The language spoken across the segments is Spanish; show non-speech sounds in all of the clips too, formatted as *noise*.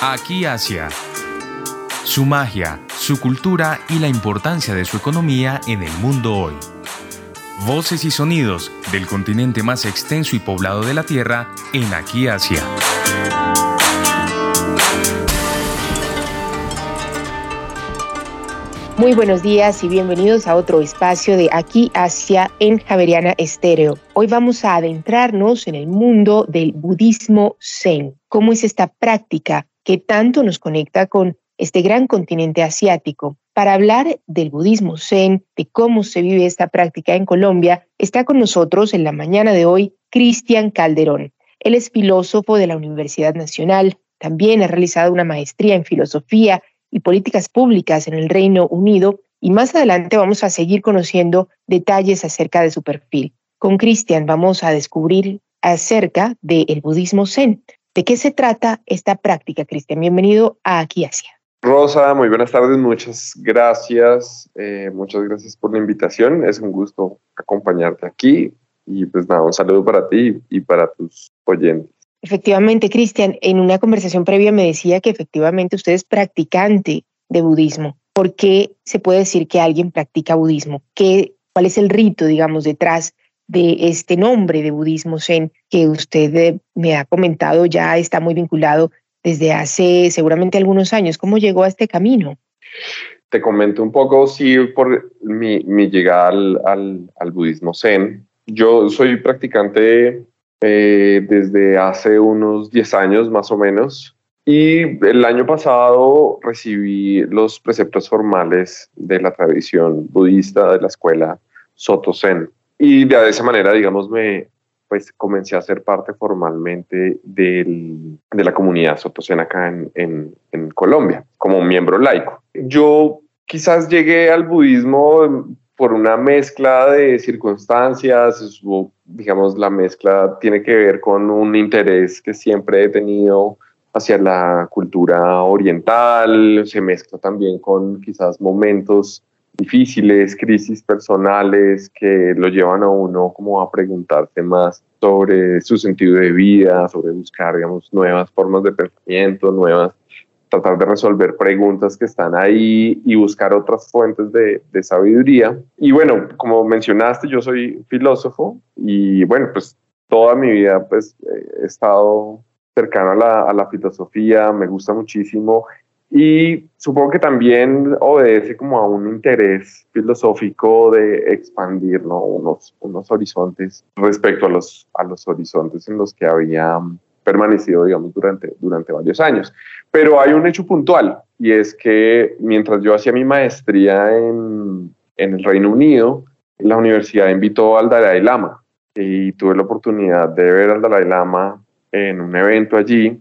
Aquí Asia. Su magia, su cultura y la importancia de su economía en el mundo hoy. Voces y sonidos del continente más extenso y poblado de la Tierra en Aquí Asia. Muy buenos días y bienvenidos a otro espacio de Aquí Asia en Javeriana Estéreo. Hoy vamos a adentrarnos en el mundo del budismo zen. ¿Cómo es esta práctica que tanto nos conecta con este gran continente asiático? Para hablar del budismo zen, de cómo se vive esta práctica en Colombia, está con nosotros en la mañana de hoy Cristian Calderón. Él es filósofo de la Universidad Nacional, también ha realizado una maestría en filosofía y políticas públicas en el Reino Unido y más adelante vamos a seguir conociendo detalles acerca de su perfil. Con Cristian vamos a descubrir acerca del budismo zen. ¿De qué se trata esta práctica, Cristian? Bienvenido a Aquí Asia. Rosa, muy buenas tardes, muchas gracias, eh, muchas gracias por la invitación, es un gusto acompañarte aquí y pues nada, un saludo para ti y para tus oyentes. Efectivamente, Cristian, en una conversación previa me decía que efectivamente usted es practicante de budismo. ¿Por qué se puede decir que alguien practica budismo? ¿Qué, ¿Cuál es el rito, digamos, detrás de este nombre de budismo zen que usted eh, me ha comentado ya está muy vinculado desde hace seguramente algunos años? ¿Cómo llegó a este camino? Te comento un poco, sí, por mi, llegada al, al budismo zen. Yo soy practicante eh, desde hace unos 10 años más o menos. Y el año pasado recibí los preceptos formales de la tradición budista de la escuela Soto Zen. Y de esa manera, digamos, me pues comencé a ser parte formalmente del, de la comunidad Soto Zen acá en, en, en Colombia, como miembro laico. Yo quizás llegué al budismo por una mezcla de circunstancias, digamos, la mezcla tiene que ver con un interés que siempre he tenido hacia la cultura oriental, se mezcla también con quizás momentos difíciles, crisis personales que lo llevan a uno como a preguntarse más sobre su sentido de vida, sobre buscar, digamos, nuevas formas de pensamiento, nuevas tratar de resolver preguntas que están ahí y buscar otras fuentes de, sabiduría. Y bueno, como mencionaste, yo soy filósofo y bueno, pues toda mi vida pues he estado cercano a la, a la filosofía, me gusta muchísimo y supongo que también obedece como a un interés filosófico de expandir unos, unos horizontes respecto a los, a los horizontes en los que había permanecido, digamos, durante, durante varios años. Pero hay un hecho puntual y es que mientras yo hacía mi maestría en, en el Reino Unido, la universidad invitó al Dalai Lama y tuve la oportunidad de ver al Dalai Lama en un evento allí.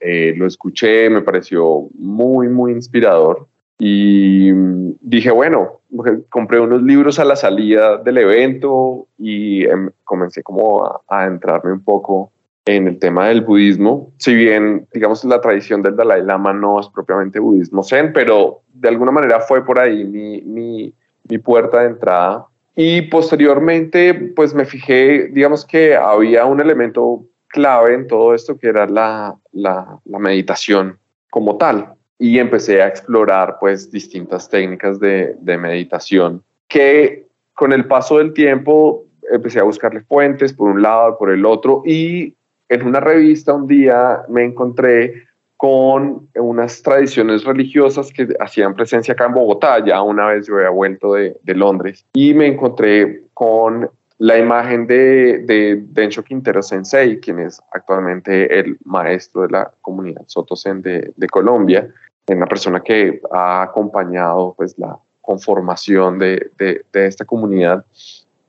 Eh, lo escuché, me pareció muy, muy inspirador y dije, bueno, compré unos libros a la salida del evento y em, comencé como a, a entrarme un poco en el tema del budismo, si bien, digamos, la tradición del Dalai Lama no es propiamente budismo zen, pero de alguna manera fue por ahí mi, mi, mi puerta de entrada. Y posteriormente, pues me fijé, digamos que había un elemento clave en todo esto que era la, la, meditación como tal. Y empecé a explorar pues distintas técnicas de, de meditación que con el paso del tiempo empecé a buscarle fuentes por un lado, por el otro, y en una revista un día me encontré con unas tradiciones religiosas que hacían presencia acá en Bogotá, ya una vez yo había vuelto de, Londres, y me encontré con la imagen de, de Densho Quintero Sensei, quien es actualmente el maestro de la comunidad Soto Zen de, de Colombia, una persona que ha acompañado pues, la conformación de, de, de esta comunidad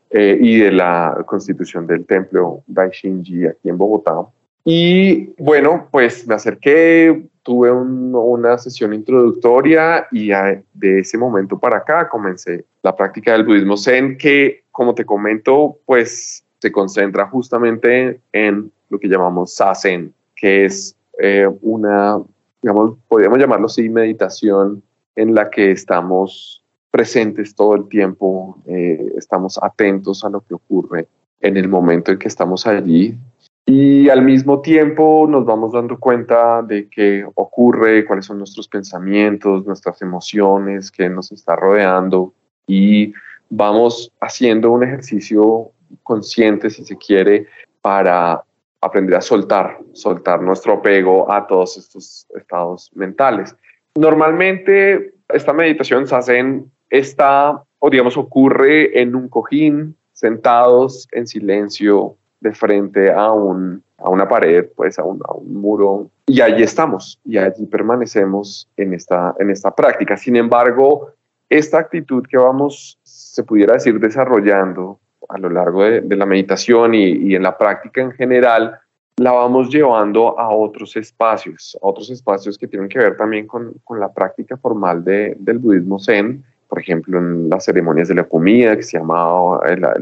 eh, y de la constitución del templo Daishinji aquí en Bogotá. Y bueno, pues me acerqué, tuve una sesión introductoria y de ese momento para acá comencé la práctica del budismo zen que, como te comento, pues se concentra justamente en lo que llamamos sasen, que es eh, una, digamos, podríamos llamarlo así, meditación en la que estamos presentes todo el tiempo, eh, estamos atentos a lo que ocurre en el momento en que estamos allí. Y al mismo tiempo nos vamos dando cuenta de qué ocurre, cuáles son nuestros pensamientos, nuestras emociones, qué nos está rodeando y vamos haciendo un ejercicio consciente, si se quiere, para aprender a soltar, soltar nuestro apego a todos estos estados mentales. Normalmente esta meditación se hace en esta, o digamos, ocurre en un cojín, sentados en silencio, de frente a, un, a una pared, pues a un, a un, muro, y allí estamos, y allí permanecemos en esta, en esta práctica. Sin embargo, esta actitud que vamos, se pudiera decir, desarrollando a lo largo de, la meditación y, en la práctica en general, la vamos llevando a otros espacios, a otros espacios que tienen que ver también con, la práctica formal de, del budismo zen, por ejemplo, en las ceremonias de la comida, que se llama la,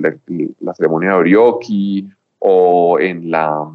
la, ceremonia de Oryoki, o en, la,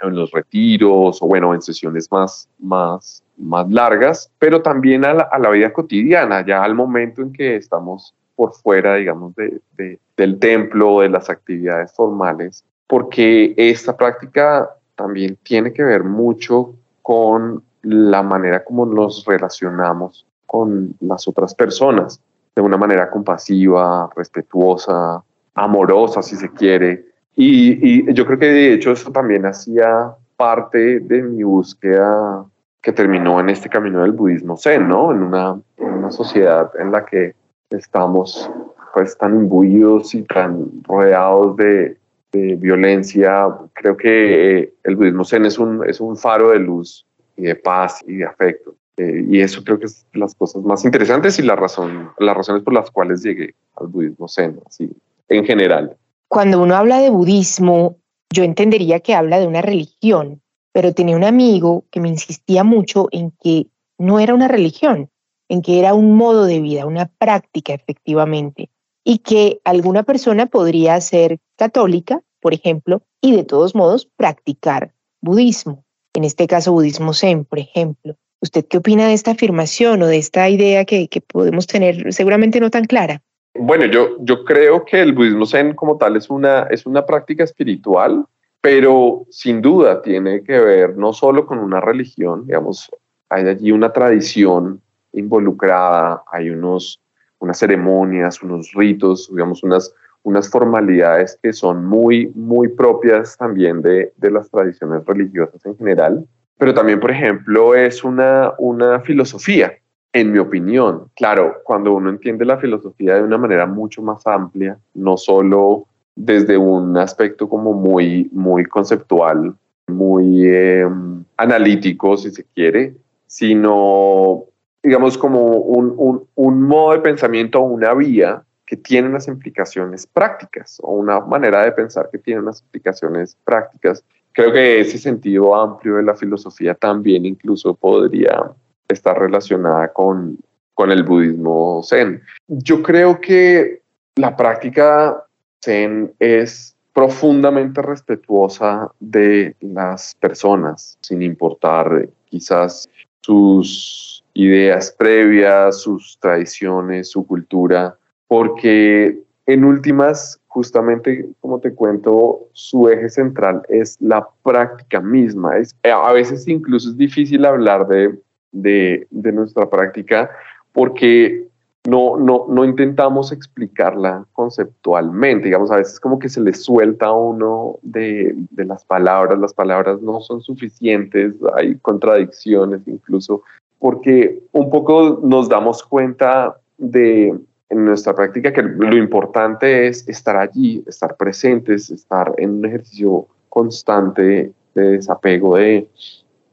en los retiros o bueno, en sesiones más, más, más largas, pero también a la vida cotidiana, ya al momento en que estamos por fuera, digamos, de, de, del templo, de las actividades formales, porque esta práctica también tiene que ver mucho con la manera como nos relacionamos con las otras personas, de una manera compasiva, respetuosa, amorosa, si se quiere, y, y, yo creo que de hecho eso también hacía parte de mi búsqueda que terminó en este camino del budismo zen, ¿no? En una, en una sociedad en la que estamos pues tan imbuidos y tan rodeados de, de violencia. Creo que eh, el budismo zen es un, es un faro de luz y de paz y de afecto. Eh, y eso creo que es las cosas más interesantes y la razón, las razones por las cuales llegué al budismo zen, así en general. Cuando uno habla de budismo, yo entendería que habla de una religión, pero tenía un amigo que me insistía mucho en que no era una religión, en que era un modo de vida, una práctica efectivamente, y que alguna persona podría ser católica, por ejemplo, y de todos modos practicar budismo, en este caso budismo zen, por ejemplo. ¿Usted qué opina de esta afirmación o de esta idea que, podemos tener seguramente no tan clara? Bueno, yo, yo creo que el budismo zen como tal es una, es una práctica espiritual, pero sin duda tiene que ver no solo con una religión, digamos, hay allí una tradición involucrada, hay unos, unas ceremonias, unos ritos, digamos, unas, unas formalidades que son muy, muy propias también de, de las tradiciones religiosas en general, pero también, por ejemplo, es una, una filosofía en mi opinión. Claro, cuando uno entiende la filosofía de una manera mucho más amplia, no solo desde un aspecto como muy, muy conceptual, muy eh, analítico, si se quiere, sino, digamos, como un, un, un modo de pensamiento o una vía que tiene unas implicaciones prácticas o una manera de pensar que tiene unas implicaciones prácticas. Creo que ese sentido amplio de la filosofía también incluso podría está relacionada con, con el budismo zen. Yo creo que la práctica zen es profundamente respetuosa de las personas, sin importar quizás sus ideas previas, sus tradiciones, su cultura, porque en últimas, justamente como te cuento, su eje central es la práctica misma. Es, a veces incluso es difícil hablar de de, nuestra práctica porque no, no, no intentamos explicarla conceptualmente. Digamos, a veces como que se le suelta a uno de, las palabras, las palabras no son suficientes, hay contradicciones incluso, porque un poco nos damos cuenta de en nuestra práctica que lo importante es estar allí, estar presentes, estar en un ejercicio constante de desapego de,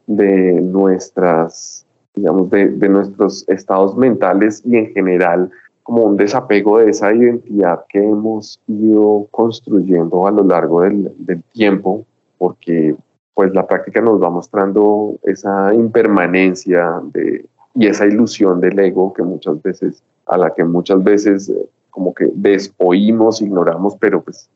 de nuestras digamos, de, de, nuestros estados mentales y en general como un desapego de esa identidad que hemos ido construyendo a lo largo del, del tiempo, porque pues la práctica nos va mostrando esa impermanencia de, y esa ilusión del ego que muchas veces, a la que muchas veces eh, como que desoímos, ignoramos, pero pues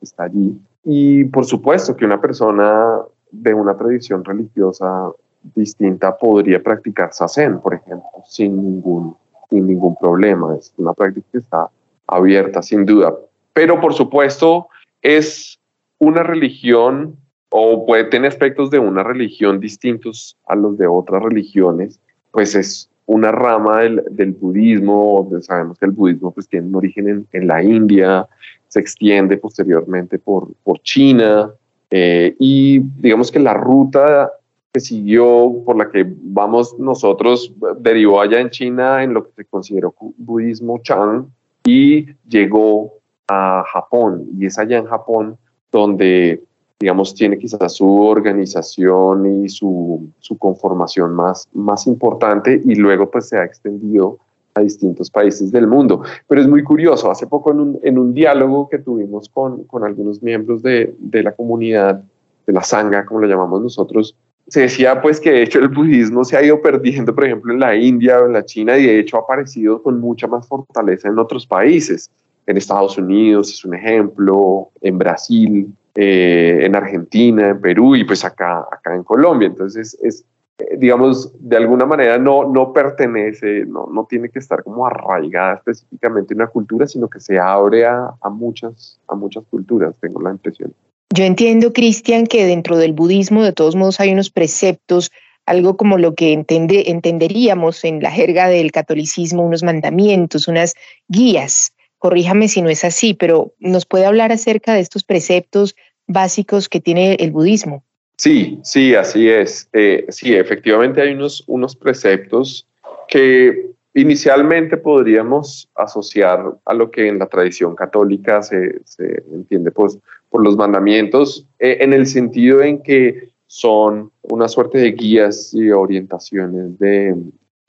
está allí. Y por supuesto que una persona de una tradición religiosa distinta podría practicar sasen, por ejemplo, sin ningún, sin ningún problema. Es una práctica que está abierta, sin duda. Pero por supuesto, es una religión o puede tener aspectos de una religión distintos a los de otras religiones, pues es una rama del, del budismo, sabemos que el budismo pues tiene un origen en, en la India, se extiende posteriormente por, por China, eh, y digamos que la ruta que siguió, por la que vamos nosotros, derivó allá en China en lo que se consideró budismo Chan y llegó a Japón. Y es allá en Japón donde digamos, tiene quizás su organización y su, su, conformación más, más importante y luego pues se ha extendido a distintos países del mundo. Pero es muy curioso, hace poco en un, en un diálogo que tuvimos con, con algunos miembros de, de, la comunidad, de la Sangha, como lo llamamos nosotros, se decía pues que de hecho el budismo se ha ido perdiendo, por ejemplo, en la India o en la China y de hecho ha aparecido con mucha más fortaleza en otros países. En Estados Unidos es un ejemplo, en Brasil, eh, en Argentina, en Perú y pues acá, acá en Colombia. Entonces es, eh, digamos, de alguna manera no, no pertenece, no, no tiene que estar como arraigada específicamente en una cultura, sino que se abre a, a muchas, a muchas culturas, tengo la impresión. Yo entiendo, Cristian, que dentro del budismo de todos modos hay unos preceptos, algo como lo que entende, entenderíamos en la jerga del catolicismo, unos mandamientos, unas guías corríjame si no es así, pero ¿nos puede hablar acerca de estos preceptos básicos que tiene el budismo? Sí, sí, así es. Eh, sí, efectivamente hay unos, unos preceptos que inicialmente podríamos asociar a lo que en la tradición católica se, se entiende pues, por los mandamientos, eh, en el sentido en que son una suerte de guías y orientaciones de,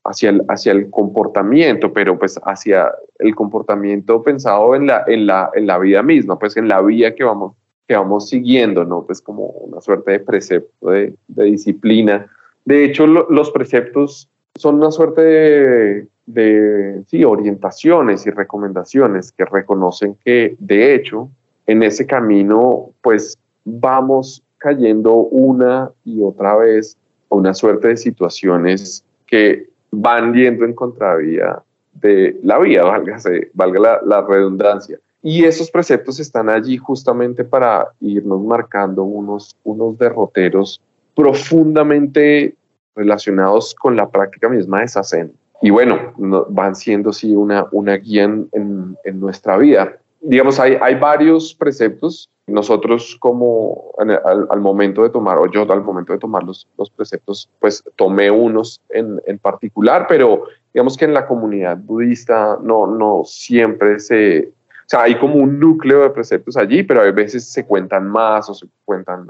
hacia el, hacia el comportamiento, pero pues hacia el comportamiento pensado en la, en la, en la vida misma, pues en la vía que vamos, que vamos siguiendo, ¿no? Pues como una suerte de precepto de, disciplina. De hecho, los preceptos son una suerte de, de sí, orientaciones y recomendaciones que reconocen que, de hecho, en ese camino, pues vamos cayendo una y otra vez a una suerte de situaciones que van yendo en contravía de la vía, *laughs* valga la, redundancia. Y esos preceptos están allí justamente para irnos marcando unos, unos derroteros profundamente relacionados con la práctica misma de Sazen. Y bueno, van siendo sí una, una guía en, nuestra vida. Digamos, hay, hay varios preceptos. Nosotros como al, momento de tomar, o yo al momento de tomar los, los preceptos, pues tomé unos en, en, particular, pero digamos que en la comunidad budista no, no siempre se, o sea, hay como un núcleo de preceptos allí, pero a veces se cuentan más o se cuentan,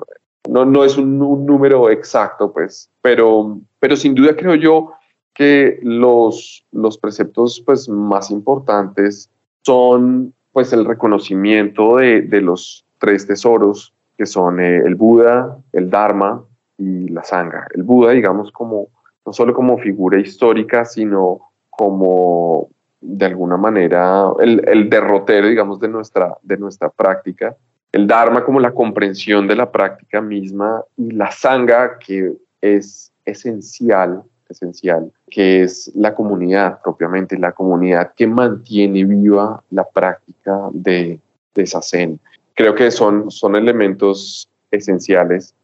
no, no es un, un número exacto, pues, pero, pero sin duda creo yo que los, los preceptos pues más importantes son pues el reconocimiento de, de los tres tesoros que son eh, el Buda, el Dharma y la Sangha. El Buda, digamos, como no solo como figura histórica, sino como de alguna manera el, el, derrotero, digamos, de nuestra, de nuestra práctica. El Dharma como la comprensión de la práctica misma y la Sangha que es esencial, esencial, que es la comunidad propiamente, la comunidad que mantiene viva la práctica de, de Sazen creo que son, son elementos esenciales.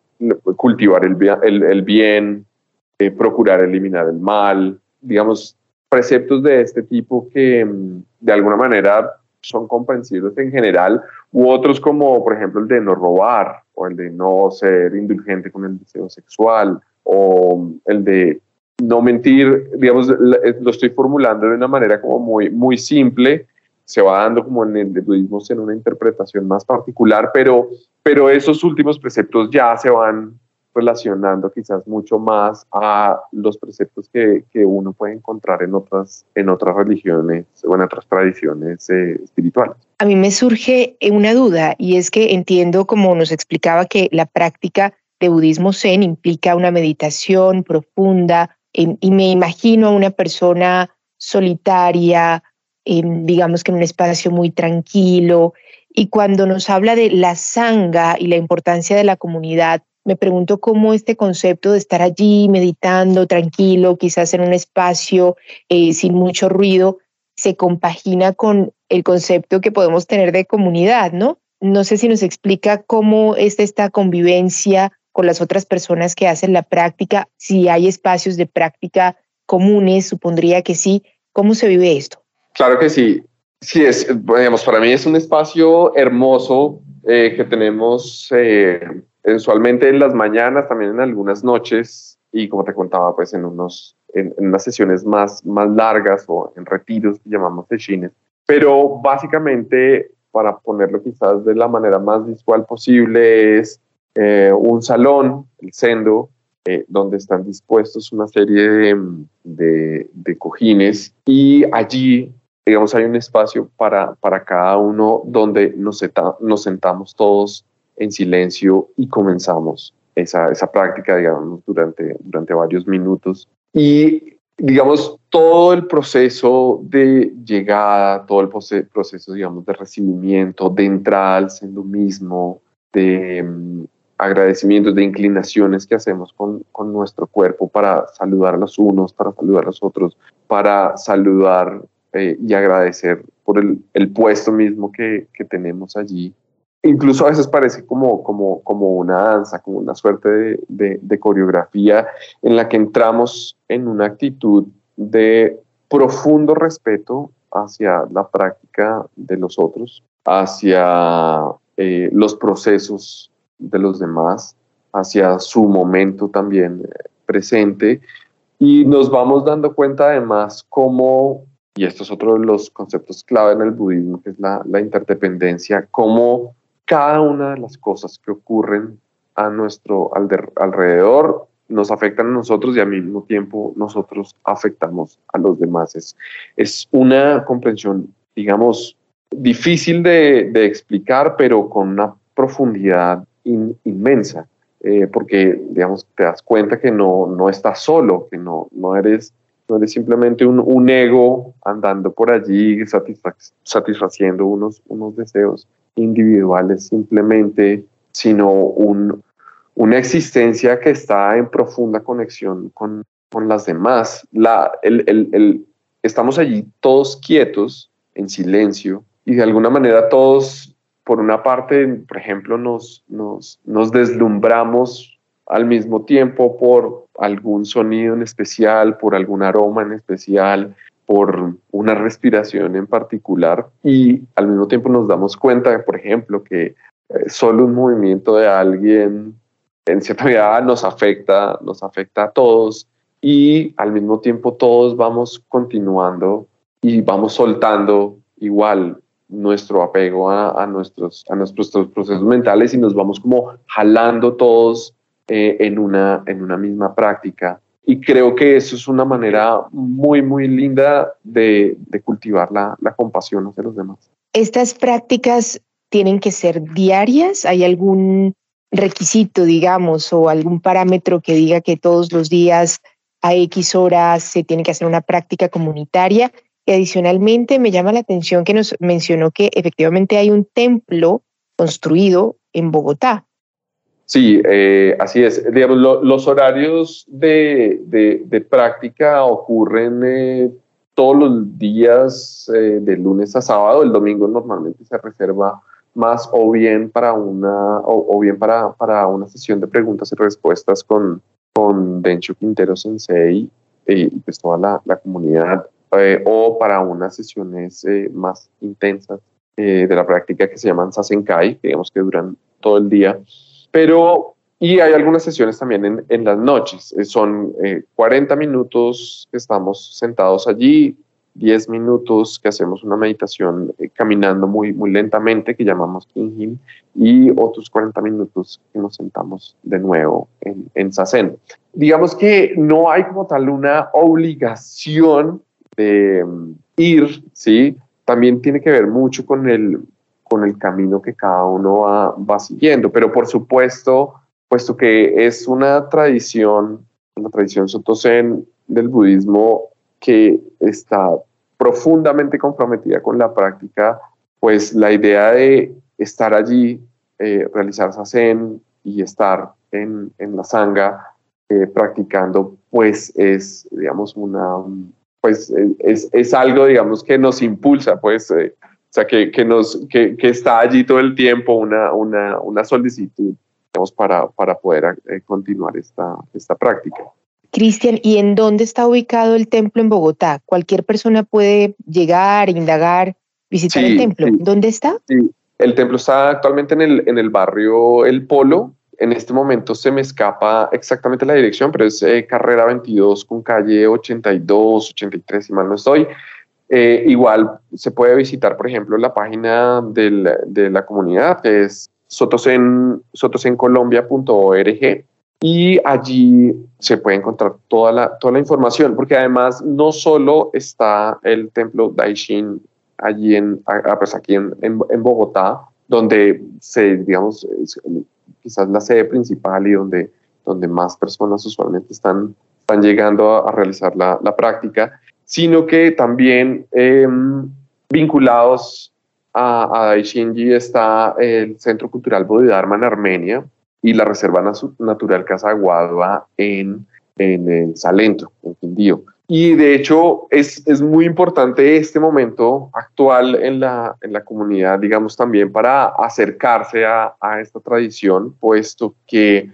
Cultivar el, el, el bien, eh, procurar eliminar el mal, digamos, preceptos de este tipo que mm, de alguna manera son comprensibles en general, u otros como por ejemplo el de no robar o el de no ser indulgente con el deseo sexual o el de no mentir, digamos, lo estoy formulando de una manera como muy, muy simple, se va dando como en el budismo en una interpretación más particular, pero, pero esos últimos preceptos ya se van relacionando quizás mucho más a los preceptos que, que uno puede encontrar en otras, en otras religiones o en otras tradiciones eh, espirituales. A mí me surge una duda y es que entiendo, como nos explicaba, que la práctica de budismo zen implica una meditación profunda y, me imagino a una persona solitaria, digamos que en un espacio muy tranquilo. Y cuando nos habla de la sanga y la importancia de la comunidad, me pregunto cómo este concepto de estar allí meditando tranquilo, quizás en un espacio eh, sin mucho ruido, se compagina con el concepto que podemos tener de comunidad, ¿no? no sé si nos explica cómo es esta convivencia con las otras personas que hacen la práctica, si hay espacios de práctica comunes, supondría que sí. ¿Cómo se vive esto? Claro que sí. Sí, es, digamos, para mí es un espacio hermoso eh, que tenemos eh, usualmente en las mañanas, también en algunas noches y como te contaba, pues en, unos, en, unas sesiones más, más largas o en retiros que llamamos chines. Pero básicamente, para ponerlo quizás de la manera más visual posible, es eh, un salón, el sendo, eh, donde están dispuestos una serie de, de, cojines y allí, digamos, hay un espacio para, para cada uno donde nos, nos sentamos todos en silencio y comenzamos esa, esa práctica, digamos, durante, durante varios minutos. Y, digamos, todo el proceso de llegada, todo el proceso, digamos, de recibimiento, de entrada al sendo mismo, de agradecimientos, de inclinaciones que hacemos con, con, nuestro cuerpo para saludar a los unos, para saludar a los otros, para saludar eh, y agradecer por el, el puesto mismo que, que, tenemos allí. Incluso a veces parece como, como, como una danza, como una suerte de, de, de coreografía en la que entramos en una actitud de profundo respeto hacia la práctica de los otros, hacia eh, los procesos de los demás, hacia su momento también eh, presente. Y nos vamos dando cuenta además cómo, y esto es otro de los conceptos clave en el budismo, que es la, la interdependencia, cómo cada una de las cosas que ocurren a nuestro alrededor nos afectan a nosotros y al mismo tiempo nosotros afectamos a los demás. Es, es una comprensión, digamos, difícil de, de explicar, pero con una profundidad inmensa, eh, porque, digamos, te das cuenta que no, no estás solo, que no, no, eres, no eres simplemente un, un ego andando por allí satisfaciendo unos, unos deseos individuales simplemente, sino un, una existencia que está en profunda conexión con, con las demás. La, el, estamos allí todos quietos, en silencio, y de alguna manera todos por una parte, por ejemplo, nos, deslumbramos al mismo tiempo por algún sonido en especial, por algún aroma en especial, por una respiración en particular y al mismo tiempo nos damos cuenta, por ejemplo, que eh, solo un movimiento de alguien en cierta medida nos afecta, nos afecta a todos y al mismo tiempo todos vamos continuando y vamos soltando igual nuestro apego a, nuestros, a nuestros procesos mentales y nos vamos como jalando todos eh, en, una, en una misma práctica. Y creo que eso es una manera muy, muy linda de, cultivar la, la compasión hacia los demás. ¿Estas prácticas tienen que ser diarias? ¿Hay algún requisito, digamos, o algún parámetro que diga que todos los días a X horas se tiene que hacer una práctica comunitaria? Y adicionalmente me llama la atención que nos mencionó que efectivamente hay un templo construido en Bogotá. Sí, eh, así es. Digamos, los horarios de, de, práctica ocurren eh, todos los días eh, de lunes a sábado. El domingo normalmente se reserva más o bien para una, o, bien para, para, una sesión de preguntas y respuestas con, con Dencho Quintero Sensei y pues toda la, la comunidad eh, o para unas sesiones eh, más intensas eh, de la práctica que se llaman Sasenkai, digamos que duran todo el día. Pero, y hay algunas sesiones también en, en las noches. son 40 minutos que estamos sentados allí, 10 minutos que hacemos una meditación caminando muy, muy lentamente, que llamamos Kinjin, y otros 40 minutos que nos sentamos de nuevo en, en Sasen. Digamos que no hay como tal una obligación mm, ir, ¿sí? También tiene que ver mucho con el, con el camino que cada uno va, siguiendo, pero por supuesto, puesto que es una tradición, una tradición sotosen del budismo que está profundamente comprometida con la práctica, pues la idea de estar allí, eh, realizar sasen y estar en, en la sangha eh, practicando, pues es, digamos, una, pues es, es, algo, digamos, que nos impulsa, pues, eh, O sea, que, que nos, que, que, está allí todo el tiempo una, una, una solicitud digamos, para, para poder eh, continuar esta, esta práctica. Cristian, ¿y en dónde está ubicado el templo en Bogotá? ¿Cualquier persona puede llegar, indagar, visitar el templo? ¿Dónde está? Sí, el templo está actualmente en el, en el barrio El Polo. En este momento se me escapa exactamente la dirección, pero es eh, carrera 22 con calle 82, 83, si mal no estoy. Eh, igual se puede visitar, por ejemplo, la página de la comunidad, que es sotosen, sotosencolombia.org y allí se puede encontrar toda la, toda la información, porque además no solo está el templo Daishin allí en, pues aquí en, Bogotá, donde se, digamos, quizás la sede principal y donde, donde más personas usualmente están, están llegando a, realizar la, la, práctica, sino que también em, vinculados a, a Daishinji está el Centro Cultural Bodhidharma en Armenia y la Reserva Natural Casa Guadua en, en, en Salento, en Quindío. Y de hecho es, es, muy importante este momento actual en la, en la comunidad, digamos, también para acercarse a, a esta tradición, puesto que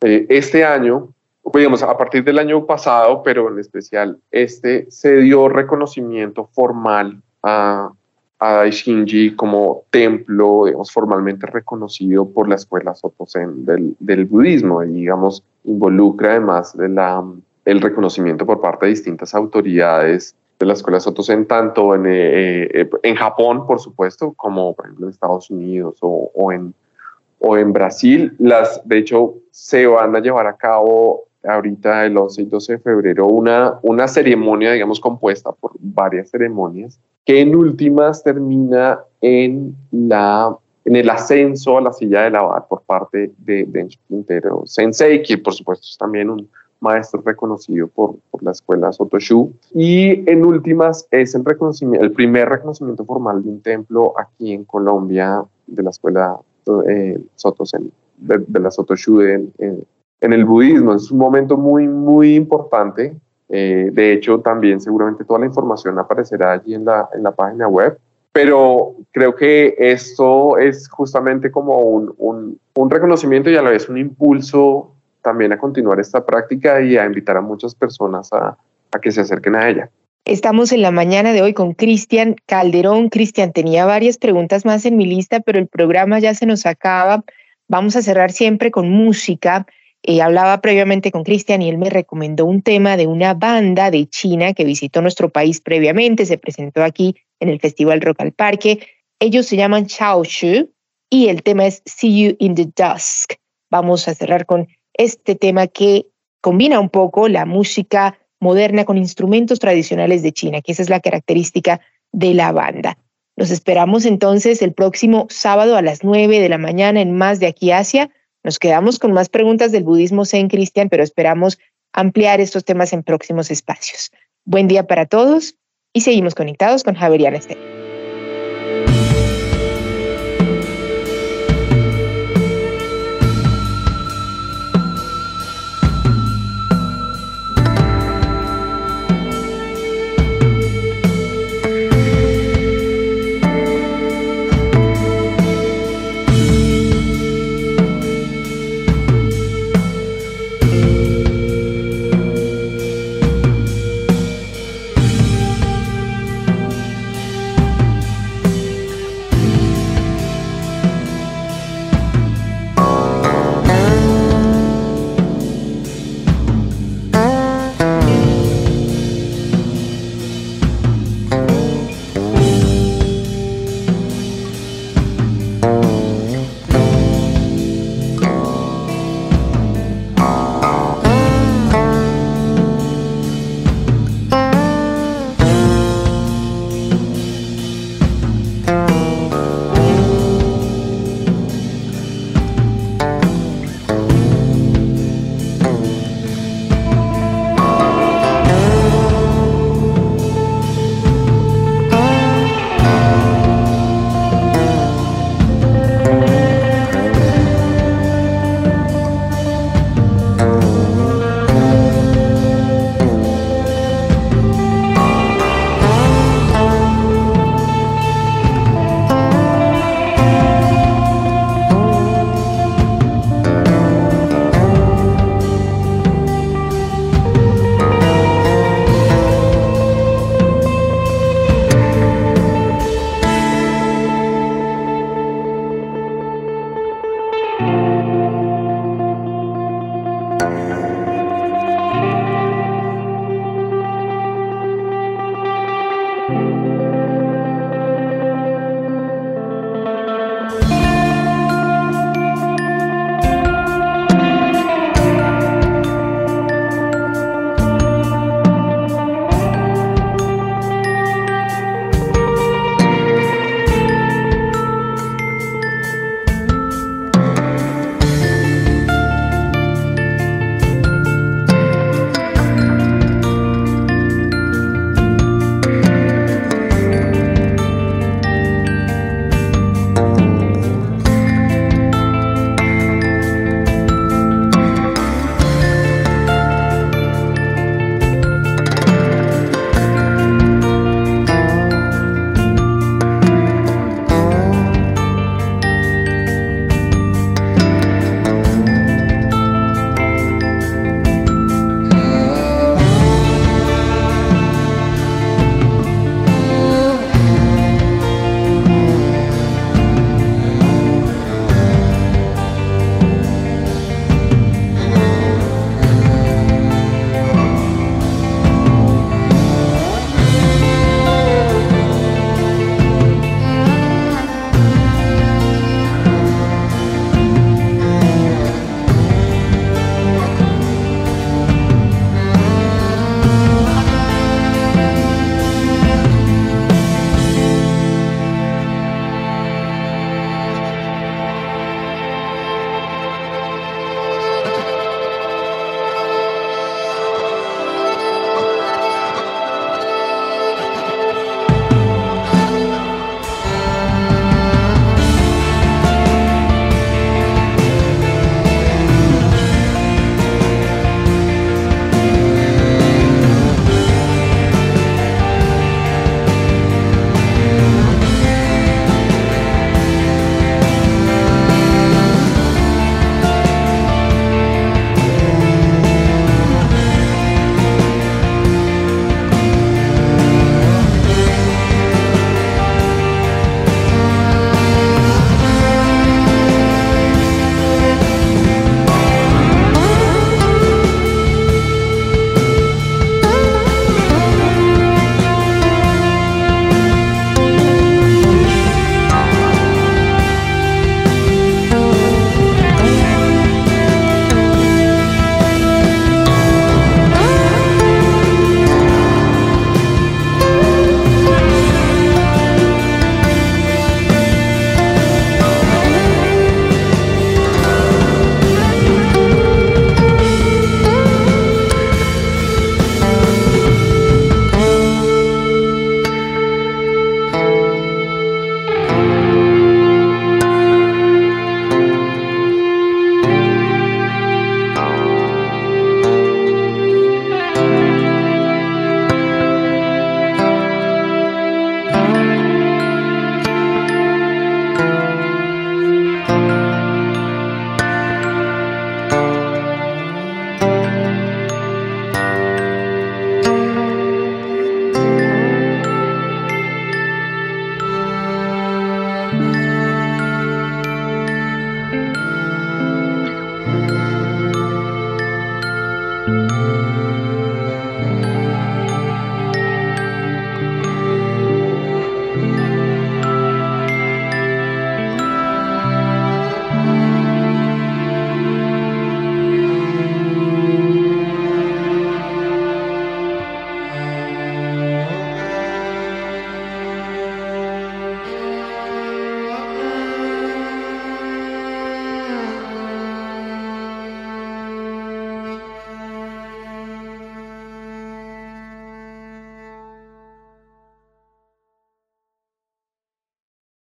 eh, este año, digamos, a partir del año pasado, pero en especial este, se dio reconocimiento formal a, a Daishinji como templo, digamos, formalmente reconocido por la escuela Sotosen del, del budismo, y digamos, involucra además de la el reconocimiento por parte de distintas autoridades de la escuela Sotosen, tanto en, eh, eh, en Japón, por supuesto, como por ejemplo en Estados Unidos o, en, o en Brasil. Las, de hecho, se van a llevar a cabo ahorita el 11 y 12 de febrero una, una ceremonia, digamos, compuesta por varias ceremonias, que en últimas termina en, la, en el ascenso a la silla de la por parte de Densho Quintero Sensei, que por supuesto es también un maestro reconocido por, por la escuela Sotoshu. Y en últimas es el, reconocimiento, el primer reconocimiento formal de un templo aquí en Colombia de la escuela eh, Sotosen, de, la Sotoshu en, en, el budismo. Es un momento muy, muy importante. Eh, de hecho, también seguramente toda la información aparecerá allí en la, en la página web pero creo que esto es justamente como un, un, reconocimiento y a la vez un impulso también a continuar esta práctica y a invitar a muchas personas a, a que se acerquen a ella. Estamos en la mañana de hoy con Cristian Calderón. Cristian, tenía varias preguntas más en mi lista, pero el programa ya se nos acaba. Vamos a cerrar siempre con música. Eh, hablaba previamente con Cristian y él me recomendó un tema de una banda de China que visitó nuestro país previamente, se presentó aquí en el Festival Rock al Parque. Ellos se llaman Chao Shu y el tema es See You in the Dusk. Vamos a cerrar con este tema que combina un poco la música moderna con instrumentos tradicionales de China, que esa es la característica de la banda. Nos esperamos entonces el próximo sábado a las 9 de la mañana en Más de aquí Asia. Nos quedamos con más preguntas del budismo Zen Cristian, pero esperamos ampliar estos temas en próximos espacios. Buen día para todos y seguimos conectados con Javeriana Esther.